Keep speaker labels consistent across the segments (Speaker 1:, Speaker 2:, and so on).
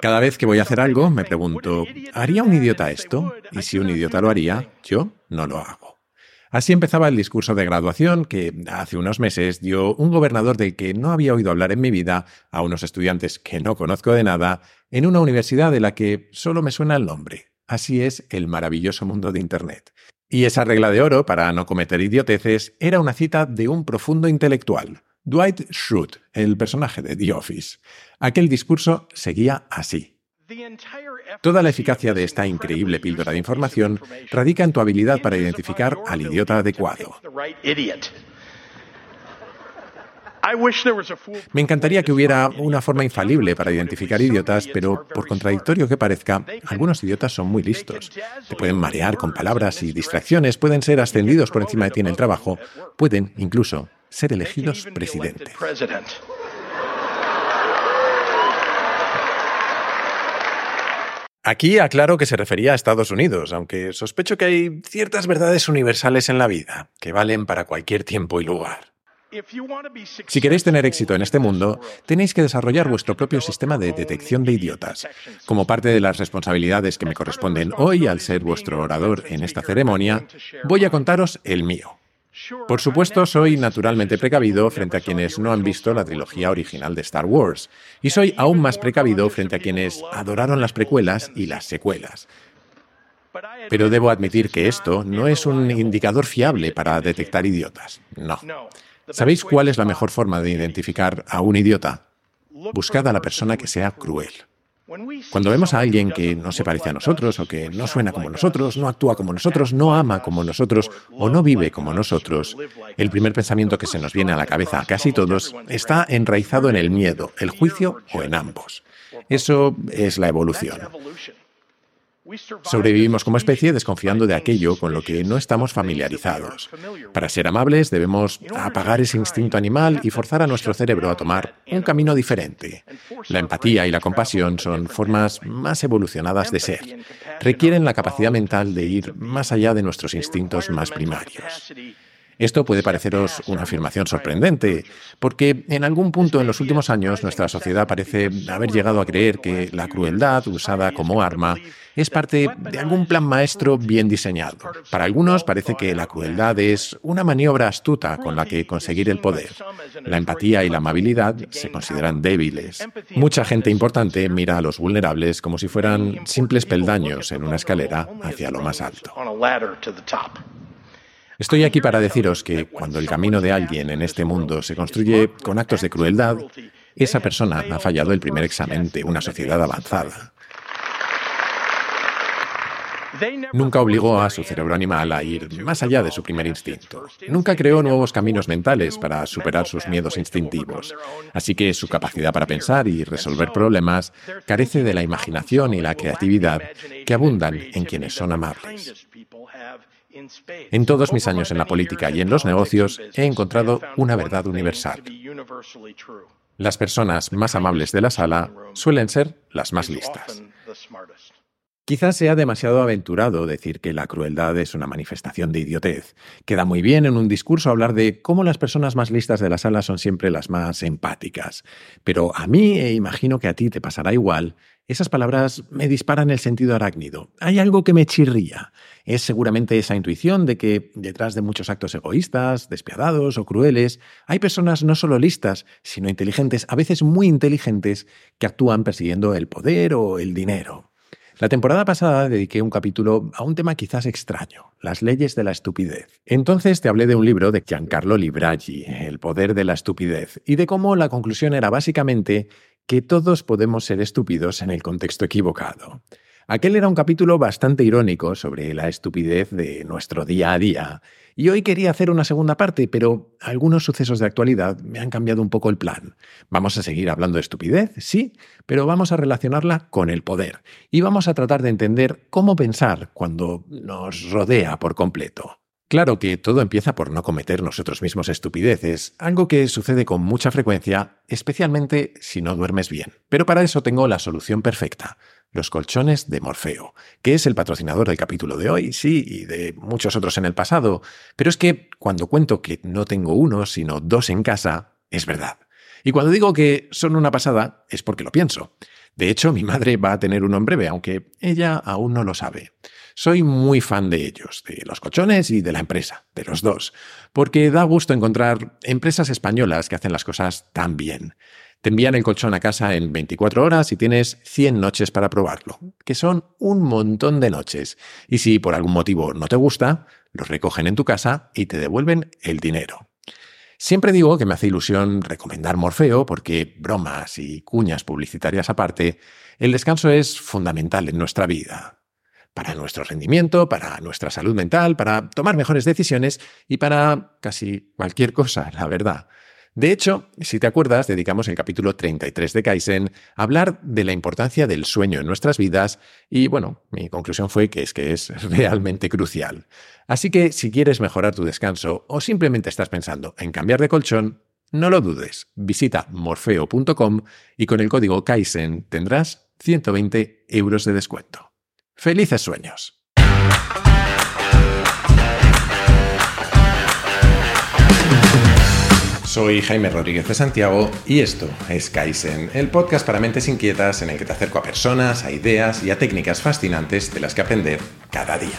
Speaker 1: Cada vez que voy a hacer algo, me pregunto, ¿haría un idiota esto? Y si un idiota lo haría, yo no lo hago. Así empezaba el discurso de graduación que hace unos meses dio un gobernador del que no había oído hablar en mi vida a unos estudiantes que no conozco de nada en una universidad de la que solo me suena el nombre. Así es el maravilloso mundo de Internet. Y esa regla de oro para no cometer idioteces era una cita de un profundo intelectual, Dwight Schrute, el personaje de The Office. Aquel discurso seguía así. Toda la eficacia de esta increíble píldora de información radica en tu habilidad para identificar al idiota adecuado. Me encantaría que hubiera una forma infalible para identificar idiotas, pero por contradictorio que parezca, algunos idiotas son muy listos. Te pueden marear con palabras y distracciones, pueden ser ascendidos por encima de ti en el trabajo, pueden incluso ser elegidos presidente. Aquí aclaro que se refería a Estados Unidos, aunque sospecho que hay ciertas verdades universales en la vida, que valen para cualquier tiempo y lugar. Si queréis tener éxito en este mundo, tenéis que desarrollar vuestro propio sistema de detección de idiotas. Como parte de las responsabilidades que me corresponden hoy al ser vuestro orador en esta ceremonia, voy a contaros el mío. Por supuesto, soy naturalmente precavido frente a quienes no han visto la trilogía original de Star Wars, y soy aún más precavido frente a quienes adoraron las precuelas y las secuelas. Pero debo admitir que esto no es un indicador fiable para detectar idiotas. No. ¿Sabéis cuál es la mejor forma de identificar a un idiota? Buscad a la persona que sea cruel. Cuando vemos a alguien que no se parece a nosotros, o que no suena como nosotros, no actúa como nosotros, no ama como nosotros, o no vive como nosotros, el primer pensamiento que se nos viene a la cabeza a casi todos está enraizado en el miedo, el juicio o en ambos. Eso es la evolución. Sobrevivimos como especie desconfiando de aquello con lo que no estamos familiarizados. Para ser amables debemos apagar ese instinto animal y forzar a nuestro cerebro a tomar un camino diferente. La empatía y la compasión son formas más evolucionadas de ser. Requieren la capacidad mental de ir más allá de nuestros instintos más primarios. Esto puede pareceros una afirmación sorprendente, porque en algún punto en los últimos años nuestra sociedad parece haber llegado a creer que la crueldad usada como arma es parte de algún plan maestro bien diseñado. Para algunos parece que la crueldad es una maniobra astuta con la que conseguir el poder. La empatía y la amabilidad se consideran débiles. Mucha gente importante mira a los vulnerables como si fueran simples peldaños en una escalera hacia lo más alto. Estoy aquí para deciros que cuando el camino de alguien en este mundo se construye con actos de crueldad, esa persona ha fallado el primer examen de una sociedad avanzada. Nunca obligó a su cerebro animal a ir más allá de su primer instinto. Nunca creó nuevos caminos mentales para superar sus miedos instintivos. Así que su capacidad para pensar y resolver problemas carece de la imaginación y la creatividad que abundan en quienes son amables. En todos mis años en la política y en los negocios he encontrado una verdad universal. Las personas más amables de la sala suelen ser las más listas. Quizás sea demasiado aventurado decir que la crueldad es una manifestación de idiotez. Queda muy bien en un discurso hablar de cómo las personas más listas de la sala son siempre las más empáticas. Pero a mí, e imagino que a ti te pasará igual, esas palabras me disparan el sentido arácnido. Hay algo que me chirría. Es seguramente esa intuición de que detrás de muchos actos egoístas, despiadados o crueles, hay personas no solo listas, sino inteligentes, a veces muy inteligentes, que actúan persiguiendo el poder o el dinero. La temporada pasada dediqué un capítulo a un tema quizás extraño, las leyes de la estupidez. Entonces te hablé de un libro de Giancarlo Libraggi, El poder de la estupidez, y de cómo la conclusión era básicamente que todos podemos ser estúpidos en el contexto equivocado. Aquel era un capítulo bastante irónico sobre la estupidez de nuestro día a día, y hoy quería hacer una segunda parte, pero algunos sucesos de actualidad me han cambiado un poco el plan. Vamos a seguir hablando de estupidez, sí, pero vamos a relacionarla con el poder, y vamos a tratar de entender cómo pensar cuando nos rodea por completo. Claro que todo empieza por no cometer nosotros mismos estupideces, algo que sucede con mucha frecuencia, especialmente si no duermes bien. Pero para eso tengo la solución perfecta, los colchones de Morfeo, que es el patrocinador del capítulo de hoy, sí, y de muchos otros en el pasado. Pero es que cuando cuento que no tengo uno, sino dos en casa, es verdad. Y cuando digo que son una pasada, es porque lo pienso. De hecho, mi madre va a tener uno en breve, aunque ella aún no lo sabe. Soy muy fan de ellos, de los colchones y de la empresa, de los dos, porque da gusto encontrar empresas españolas que hacen las cosas tan bien. Te envían el colchón a casa en 24 horas y tienes 100 noches para probarlo, que son un montón de noches. Y si por algún motivo no te gusta, los recogen en tu casa y te devuelven el dinero. Siempre digo que me hace ilusión recomendar Morfeo porque, bromas y cuñas publicitarias aparte, el descanso es fundamental en nuestra vida. Para nuestro rendimiento, para nuestra salud mental, para tomar mejores decisiones y para casi cualquier cosa, la verdad. De hecho, si te acuerdas, dedicamos el capítulo 33 de Kaizen a hablar de la importancia del sueño en nuestras vidas y bueno, mi conclusión fue que es que es realmente crucial. Así que si quieres mejorar tu descanso o simplemente estás pensando en cambiar de colchón, no lo dudes, visita morfeo.com y con el código Kaizen tendrás 120 euros de descuento. ¡Felices sueños! Soy Jaime Rodríguez de Santiago y esto es Kaizen, el podcast para mentes inquietas en el que te acerco a personas, a ideas y a técnicas fascinantes de las que aprender cada día.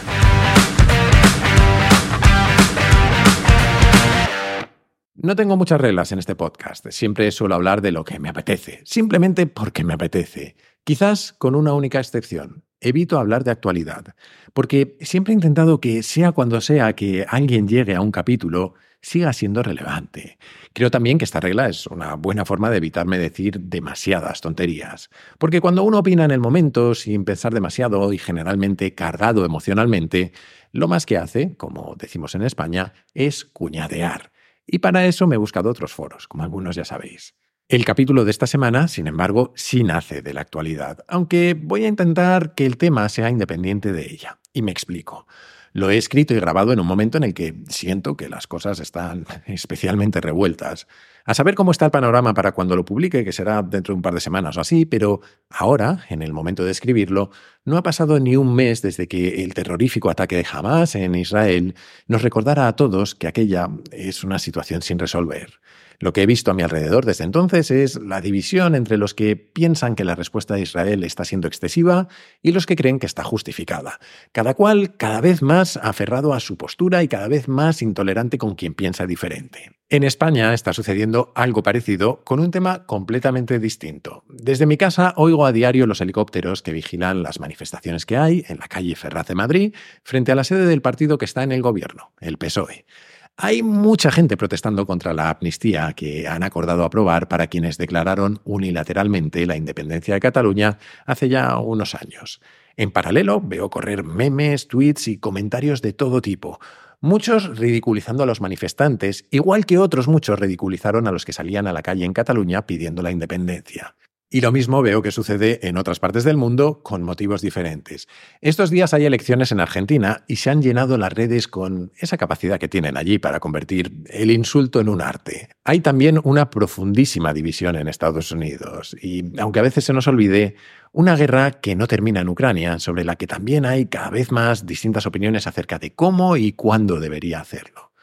Speaker 1: No tengo muchas reglas en este podcast, siempre suelo hablar de lo que me apetece, simplemente porque me apetece, quizás con una única excepción. Evito hablar de actualidad, porque siempre he intentado que sea cuando sea que alguien llegue a un capítulo, siga siendo relevante. Creo también que esta regla es una buena forma de evitarme decir demasiadas tonterías, porque cuando uno opina en el momento sin pensar demasiado y generalmente cargado emocionalmente, lo más que hace, como decimos en España, es cuñadear. Y para eso me he buscado otros foros, como algunos ya sabéis. El capítulo de esta semana, sin embargo, sí nace de la actualidad, aunque voy a intentar que el tema sea independiente de ella. Y me explico. Lo he escrito y grabado en un momento en el que siento que las cosas están especialmente revueltas. A saber cómo está el panorama para cuando lo publique, que será dentro de un par de semanas o así, pero ahora, en el momento de escribirlo, no ha pasado ni un mes desde que el terrorífico ataque de Hamas en Israel nos recordara a todos que aquella es una situación sin resolver. Lo que he visto a mi alrededor desde entonces es la división entre los que piensan que la respuesta de Israel está siendo excesiva y los que creen que está justificada. Cada cual cada vez más aferrado a su postura y cada vez más intolerante con quien piensa diferente. En España está sucediendo algo parecido con un tema completamente distinto. Desde mi casa oigo a diario los helicópteros que vigilan las manifestaciones que hay en la calle Ferraz de Madrid frente a la sede del partido que está en el gobierno, el PSOE. Hay mucha gente protestando contra la amnistía que han acordado aprobar para quienes declararon unilateralmente la independencia de Cataluña hace ya unos años. En paralelo, veo correr memes, tweets y comentarios de todo tipo. Muchos ridiculizando a los manifestantes, igual que otros muchos ridiculizaron a los que salían a la calle en Cataluña pidiendo la independencia. Y lo mismo veo que sucede en otras partes del mundo con motivos diferentes. Estos días hay elecciones en Argentina y se han llenado las redes con esa capacidad que tienen allí para convertir el insulto en un arte. Hay también una profundísima división en Estados Unidos y, aunque a veces se nos olvide, una guerra que no termina en Ucrania, sobre la que también hay cada vez más distintas opiniones acerca de cómo y cuándo debería hacerlo.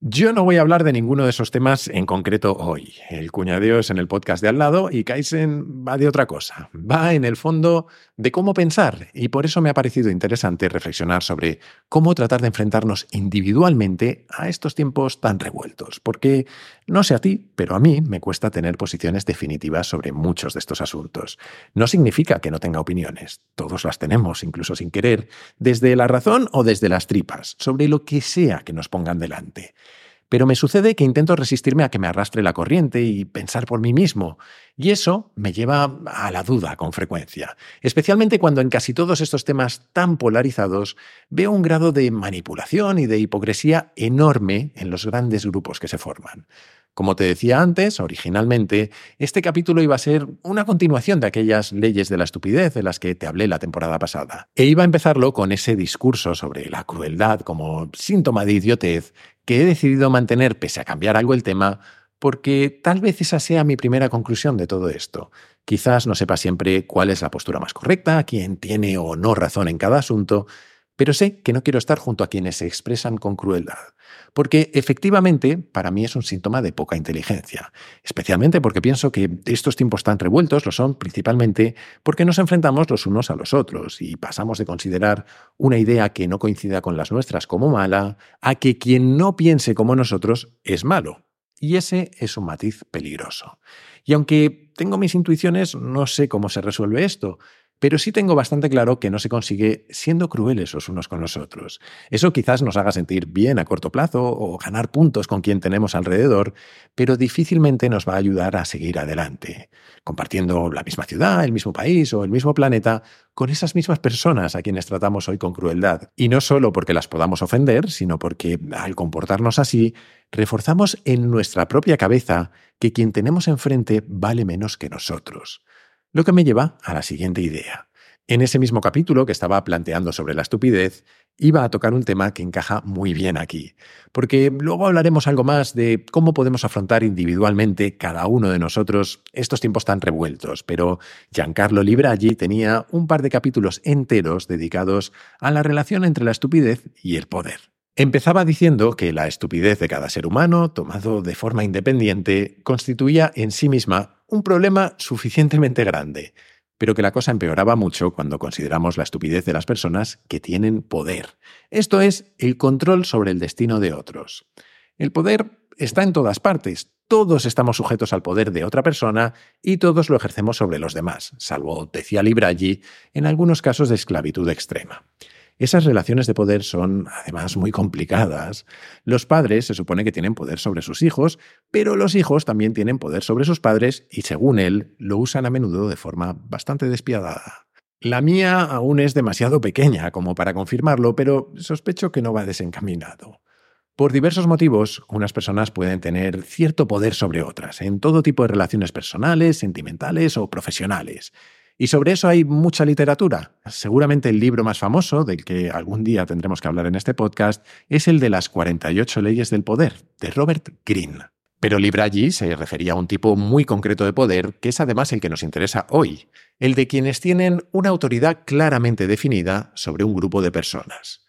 Speaker 1: Yo no voy a hablar de ninguno de esos temas en concreto hoy. El cuñadeo es en el podcast de al lado y Kaizen va de otra cosa. Va en el fondo de cómo pensar y por eso me ha parecido interesante reflexionar sobre cómo tratar de enfrentarnos individualmente a estos tiempos tan revueltos. Porque no sé a ti, pero a mí me cuesta tener posiciones definitivas sobre muchos de estos asuntos. No significa que no tenga opiniones. Todos las tenemos, incluso sin querer, desde la razón o desde las tripas, sobre lo que sea que nos pongan delante. Pero me sucede que intento resistirme a que me arrastre la corriente y pensar por mí mismo. Y eso me lleva a la duda con frecuencia, especialmente cuando en casi todos estos temas tan polarizados veo un grado de manipulación y de hipocresía enorme en los grandes grupos que se forman. Como te decía antes, originalmente, este capítulo iba a ser una continuación de aquellas leyes de la estupidez de las que te hablé la temporada pasada. E iba a empezarlo con ese discurso sobre la crueldad como síntoma de idiotez que he decidido mantener pese a cambiar algo el tema, porque tal vez esa sea mi primera conclusión de todo esto. Quizás no sepa siempre cuál es la postura más correcta, quién tiene o no razón en cada asunto, pero sé que no quiero estar junto a quienes se expresan con crueldad, porque efectivamente para mí es un síntoma de poca inteligencia, especialmente porque pienso que estos tiempos tan revueltos lo son principalmente porque nos enfrentamos los unos a los otros y pasamos de considerar una idea que no coincida con las nuestras como mala a que quien no piense como nosotros es malo. Y ese es un matiz peligroso. Y aunque tengo mis intuiciones, no sé cómo se resuelve esto, pero sí tengo bastante claro que no se consigue siendo crueles los unos con los otros. Eso quizás nos haga sentir bien a corto plazo o ganar puntos con quien tenemos alrededor, pero difícilmente nos va a ayudar a seguir adelante, compartiendo la misma ciudad, el mismo país o el mismo planeta con esas mismas personas a quienes tratamos hoy con crueldad. Y no solo porque las podamos ofender, sino porque al comportarnos así, reforzamos en nuestra propia cabeza que quien tenemos enfrente vale menos que nosotros. Lo que me lleva a la siguiente idea. En ese mismo capítulo que estaba planteando sobre la estupidez, iba a tocar un tema que encaja muy bien aquí, porque luego hablaremos algo más de cómo podemos afrontar individualmente cada uno de nosotros estos tiempos tan revueltos, pero Giancarlo Libraggi tenía un par de capítulos enteros dedicados a la relación entre la estupidez y el poder. Empezaba diciendo que la estupidez de cada ser humano, tomado de forma independiente, constituía en sí misma un problema suficientemente grande, pero que la cosa empeoraba mucho cuando consideramos la estupidez de las personas que tienen poder. Esto es, el control sobre el destino de otros. El poder está en todas partes, todos estamos sujetos al poder de otra persona y todos lo ejercemos sobre los demás, salvo, decía Libraggi, en algunos casos de esclavitud extrema. Esas relaciones de poder son además muy complicadas. Los padres se supone que tienen poder sobre sus hijos, pero los hijos también tienen poder sobre sus padres y según él lo usan a menudo de forma bastante despiadada. La mía aún es demasiado pequeña como para confirmarlo, pero sospecho que no va desencaminado. Por diversos motivos, unas personas pueden tener cierto poder sobre otras, en todo tipo de relaciones personales, sentimentales o profesionales. Y sobre eso hay mucha literatura. Seguramente el libro más famoso, del que algún día tendremos que hablar en este podcast, es el de las 48 leyes del poder, de Robert Greene. Pero Libraggi se refería a un tipo muy concreto de poder, que es además el que nos interesa hoy, el de quienes tienen una autoridad claramente definida sobre un grupo de personas.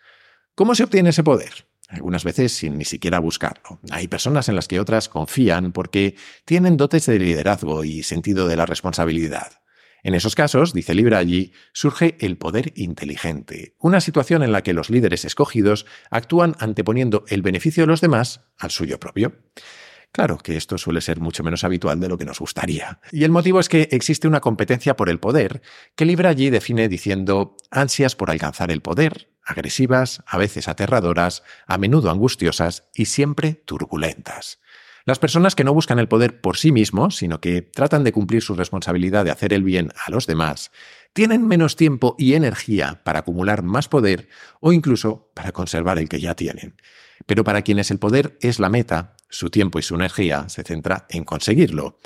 Speaker 1: ¿Cómo se obtiene ese poder? Algunas veces sin ni siquiera buscarlo. Hay personas en las que otras confían porque tienen dotes de liderazgo y sentido de la responsabilidad. En esos casos, dice Libraggi, surge el poder inteligente, una situación en la que los líderes escogidos actúan anteponiendo el beneficio de los demás al suyo propio. Claro que esto suele ser mucho menos habitual de lo que nos gustaría. Y el motivo es que existe una competencia por el poder que Libraggi define diciendo ansias por alcanzar el poder, agresivas, a veces aterradoras, a menudo angustiosas y siempre turbulentas. Las personas que no buscan el poder por sí mismos, sino que tratan de cumplir su responsabilidad de hacer el bien a los demás, tienen menos tiempo y energía para acumular más poder o incluso para conservar el que ya tienen. Pero para quienes el poder es la meta, su tiempo y su energía se centra en conseguirlo.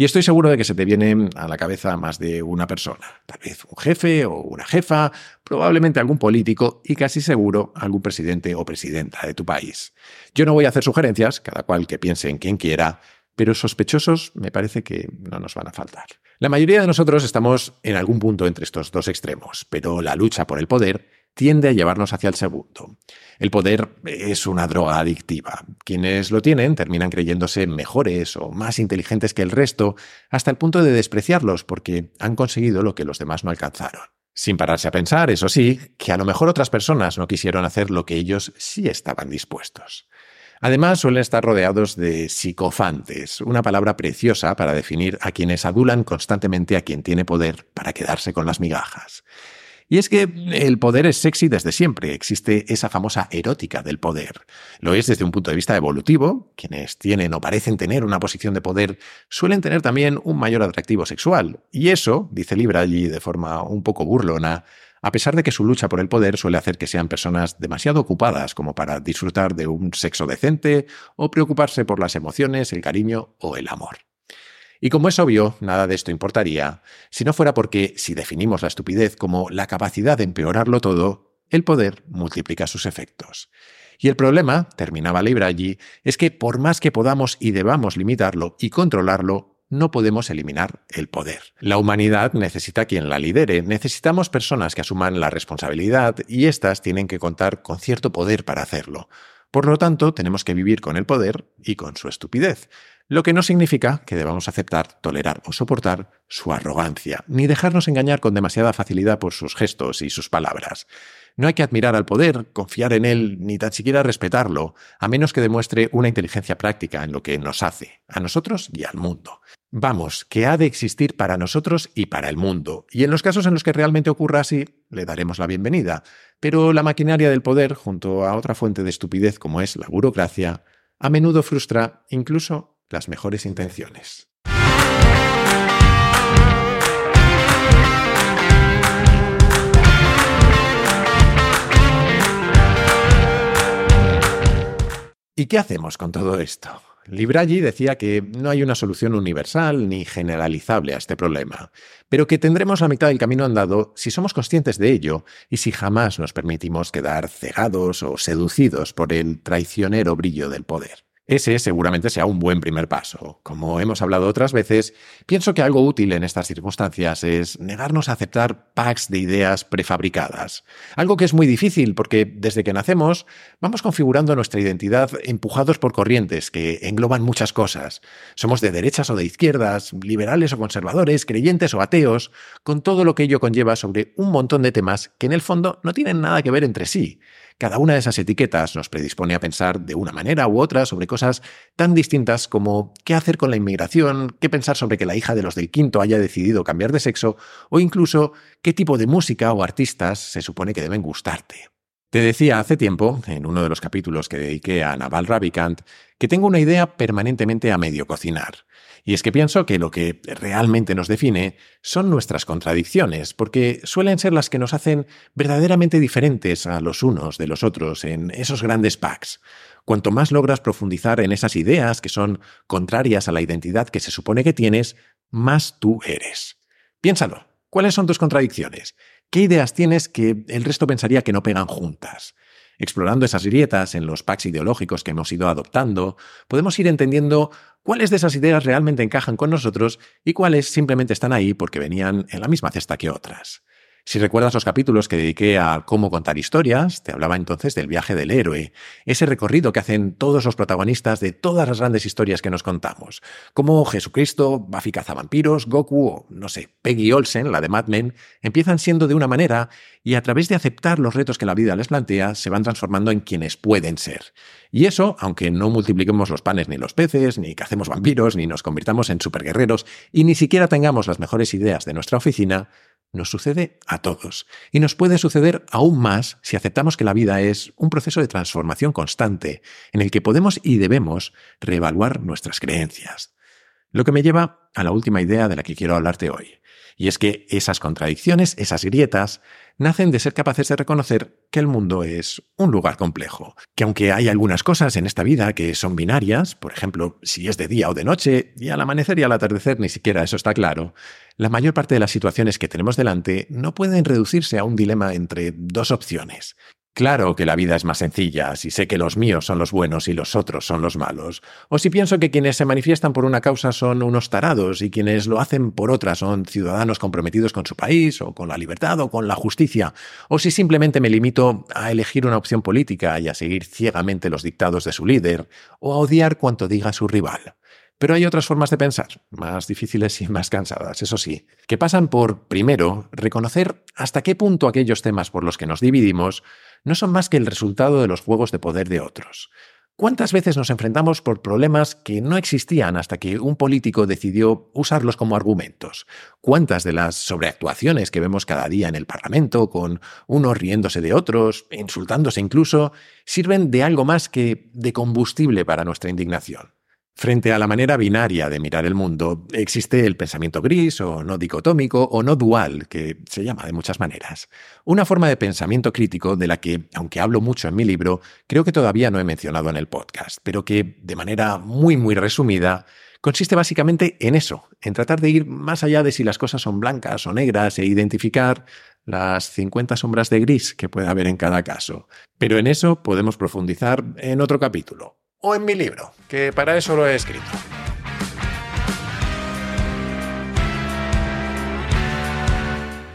Speaker 1: Y estoy seguro de que se te viene a la cabeza más de una persona, tal vez un jefe o una jefa, probablemente algún político y casi seguro algún presidente o presidenta de tu país. Yo no voy a hacer sugerencias, cada cual que piense en quien quiera, pero sospechosos me parece que no nos van a faltar. La mayoría de nosotros estamos en algún punto entre estos dos extremos, pero la lucha por el poder tiende a llevarnos hacia el segundo. El poder es una droga adictiva. Quienes lo tienen terminan creyéndose mejores o más inteligentes que el resto, hasta el punto de despreciarlos porque han conseguido lo que los demás no alcanzaron. Sin pararse a pensar, eso sí, que a lo mejor otras personas no quisieron hacer lo que ellos sí estaban dispuestos. Además, suelen estar rodeados de psicofantes, una palabra preciosa para definir a quienes adulan constantemente a quien tiene poder para quedarse con las migajas. Y es que el poder es sexy desde siempre, existe esa famosa erótica del poder. Lo es desde un punto de vista evolutivo, quienes tienen o parecen tener una posición de poder suelen tener también un mayor atractivo sexual. Y eso, dice allí de forma un poco burlona, a pesar de que su lucha por el poder suele hacer que sean personas demasiado ocupadas como para disfrutar de un sexo decente o preocuparse por las emociones, el cariño o el amor. Y como es obvio, nada de esto importaría, si no fuera porque, si definimos la estupidez como la capacidad de empeorarlo todo, el poder multiplica sus efectos. Y el problema, terminaba allí, es que por más que podamos y debamos limitarlo y controlarlo, no podemos eliminar el poder. La humanidad necesita quien la lidere, necesitamos personas que asuman la responsabilidad y éstas tienen que contar con cierto poder para hacerlo. Por lo tanto, tenemos que vivir con el poder y con su estupidez, lo que no significa que debamos aceptar, tolerar o soportar su arrogancia, ni dejarnos engañar con demasiada facilidad por sus gestos y sus palabras. No hay que admirar al poder, confiar en él, ni tan siquiera respetarlo, a menos que demuestre una inteligencia práctica en lo que nos hace, a nosotros y al mundo. Vamos, que ha de existir para nosotros y para el mundo, y en los casos en los que realmente ocurra así, le daremos la bienvenida. Pero la maquinaria del poder, junto a otra fuente de estupidez como es la burocracia, a menudo frustra incluso las mejores intenciones. ¿Y qué hacemos con todo esto? Libragi decía que no hay una solución universal ni generalizable a este problema, pero que tendremos la mitad del camino andado si somos conscientes de ello y si jamás nos permitimos quedar cegados o seducidos por el traicionero brillo del poder. Ese seguramente sea un buen primer paso. Como hemos hablado otras veces, pienso que algo útil en estas circunstancias es negarnos a aceptar packs de ideas prefabricadas. Algo que es muy difícil porque desde que nacemos vamos configurando nuestra identidad empujados por corrientes que engloban muchas cosas. Somos de derechas o de izquierdas, liberales o conservadores, creyentes o ateos, con todo lo que ello conlleva sobre un montón de temas que en el fondo no tienen nada que ver entre sí. Cada una de esas etiquetas nos predispone a pensar de una manera u otra sobre cosas tan distintas como qué hacer con la inmigración, qué pensar sobre que la hija de los del quinto haya decidido cambiar de sexo o incluso qué tipo de música o artistas se supone que deben gustarte. Te decía hace tiempo, en uno de los capítulos que dediqué a Naval Ravikant, que tengo una idea permanentemente a medio cocinar. Y es que pienso que lo que realmente nos define son nuestras contradicciones, porque suelen ser las que nos hacen verdaderamente diferentes a los unos de los otros en esos grandes packs. Cuanto más logras profundizar en esas ideas que son contrarias a la identidad que se supone que tienes, más tú eres. Piénsalo. ¿Cuáles son tus contradicciones? ¿Qué ideas tienes que el resto pensaría que no pegan juntas? Explorando esas grietas en los packs ideológicos que hemos ido adoptando, podemos ir entendiendo cuáles de esas ideas realmente encajan con nosotros y cuáles simplemente están ahí porque venían en la misma cesta que otras. Si recuerdas los capítulos que dediqué a cómo contar historias, te hablaba entonces del viaje del héroe, ese recorrido que hacen todos los protagonistas de todas las grandes historias que nos contamos, como Jesucristo, Buffy cazavampiros, Goku o, no sé, Peggy Olsen, la de Mad Men, empiezan siendo de una manera y a través de aceptar los retos que la vida les plantea, se van transformando en quienes pueden ser. Y eso, aunque no multipliquemos los panes ni los peces, ni cacemos vampiros, ni nos convirtamos en superguerreros, y ni siquiera tengamos las mejores ideas de nuestra oficina, nos sucede a todos. Y nos puede suceder aún más si aceptamos que la vida es un proceso de transformación constante, en el que podemos y debemos reevaluar nuestras creencias. Lo que me lleva a la última idea de la que quiero hablarte hoy. Y es que esas contradicciones, esas grietas, nacen de ser capaces de reconocer que el mundo es un lugar complejo, que aunque hay algunas cosas en esta vida que son binarias, por ejemplo, si es de día o de noche, y al amanecer y al atardecer ni siquiera eso está claro, la mayor parte de las situaciones que tenemos delante no pueden reducirse a un dilema entre dos opciones, Claro que la vida es más sencilla si sé que los míos son los buenos y los otros son los malos, o si pienso que quienes se manifiestan por una causa son unos tarados y quienes lo hacen por otra son ciudadanos comprometidos con su país o con la libertad o con la justicia, o si simplemente me limito a elegir una opción política y a seguir ciegamente los dictados de su líder, o a odiar cuanto diga su rival. Pero hay otras formas de pensar, más difíciles y más cansadas, eso sí, que pasan por, primero, reconocer hasta qué punto aquellos temas por los que nos dividimos no son más que el resultado de los juegos de poder de otros. ¿Cuántas veces nos enfrentamos por problemas que no existían hasta que un político decidió usarlos como argumentos? ¿Cuántas de las sobreactuaciones que vemos cada día en el Parlamento, con unos riéndose de otros, insultándose incluso, sirven de algo más que de combustible para nuestra indignación? Frente a la manera binaria de mirar el mundo, existe el pensamiento gris o no dicotómico o no dual, que se llama de muchas maneras. Una forma de pensamiento crítico de la que, aunque hablo mucho en mi libro, creo que todavía no he mencionado en el podcast, pero que, de manera muy muy resumida, consiste básicamente en eso, en tratar de ir más allá de si las cosas son blancas o negras e identificar las 50 sombras de gris que puede haber en cada caso. Pero en eso podemos profundizar en otro capítulo o en mi libro, que para eso lo he escrito.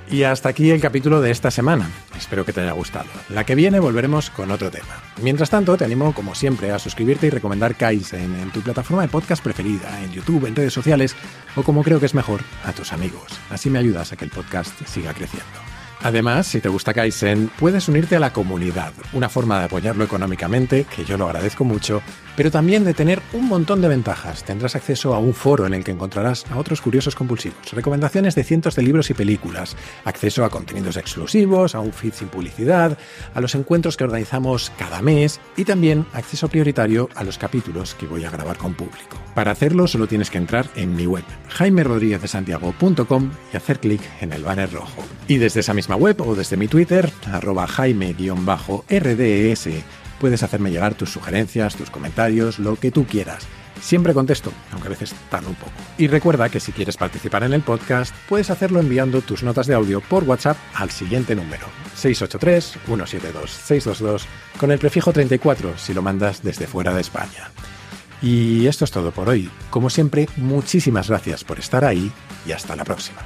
Speaker 1: Y hasta aquí el capítulo de esta semana. Espero que te haya gustado. La que viene volveremos con otro tema. Mientras tanto, te animo, como siempre, a suscribirte y recomendar Kaizen en tu plataforma de podcast preferida, en YouTube, en redes sociales o, como creo que es mejor, a tus amigos. Así me ayudas a que el podcast siga creciendo. Además, si te gusta Kaizen, puedes unirte a la comunidad, una forma de apoyarlo económicamente, que yo lo agradezco mucho, pero también de tener un montón de ventajas. Tendrás acceso a un foro en el que encontrarás a otros curiosos compulsivos, recomendaciones de cientos de libros y películas, acceso a contenidos exclusivos, a un feed sin publicidad, a los encuentros que organizamos cada mes y también acceso prioritario a los capítulos que voy a grabar con público. Para hacerlo solo tienes que entrar en mi web, jaimerodríguezdesantiago.com y hacer clic en el banner rojo. Y desde esa misma web o desde mi Twitter, arroba jaime-rds, puedes hacerme llegar tus sugerencias, tus comentarios, lo que tú quieras. Siempre contesto, aunque a veces tardo un poco. Y recuerda que si quieres participar en el podcast, puedes hacerlo enviando tus notas de audio por WhatsApp al siguiente número, 683-172-622, con el prefijo 34 si lo mandas desde fuera de España. Y esto es todo por hoy. Como siempre, muchísimas gracias por estar ahí y hasta la próxima.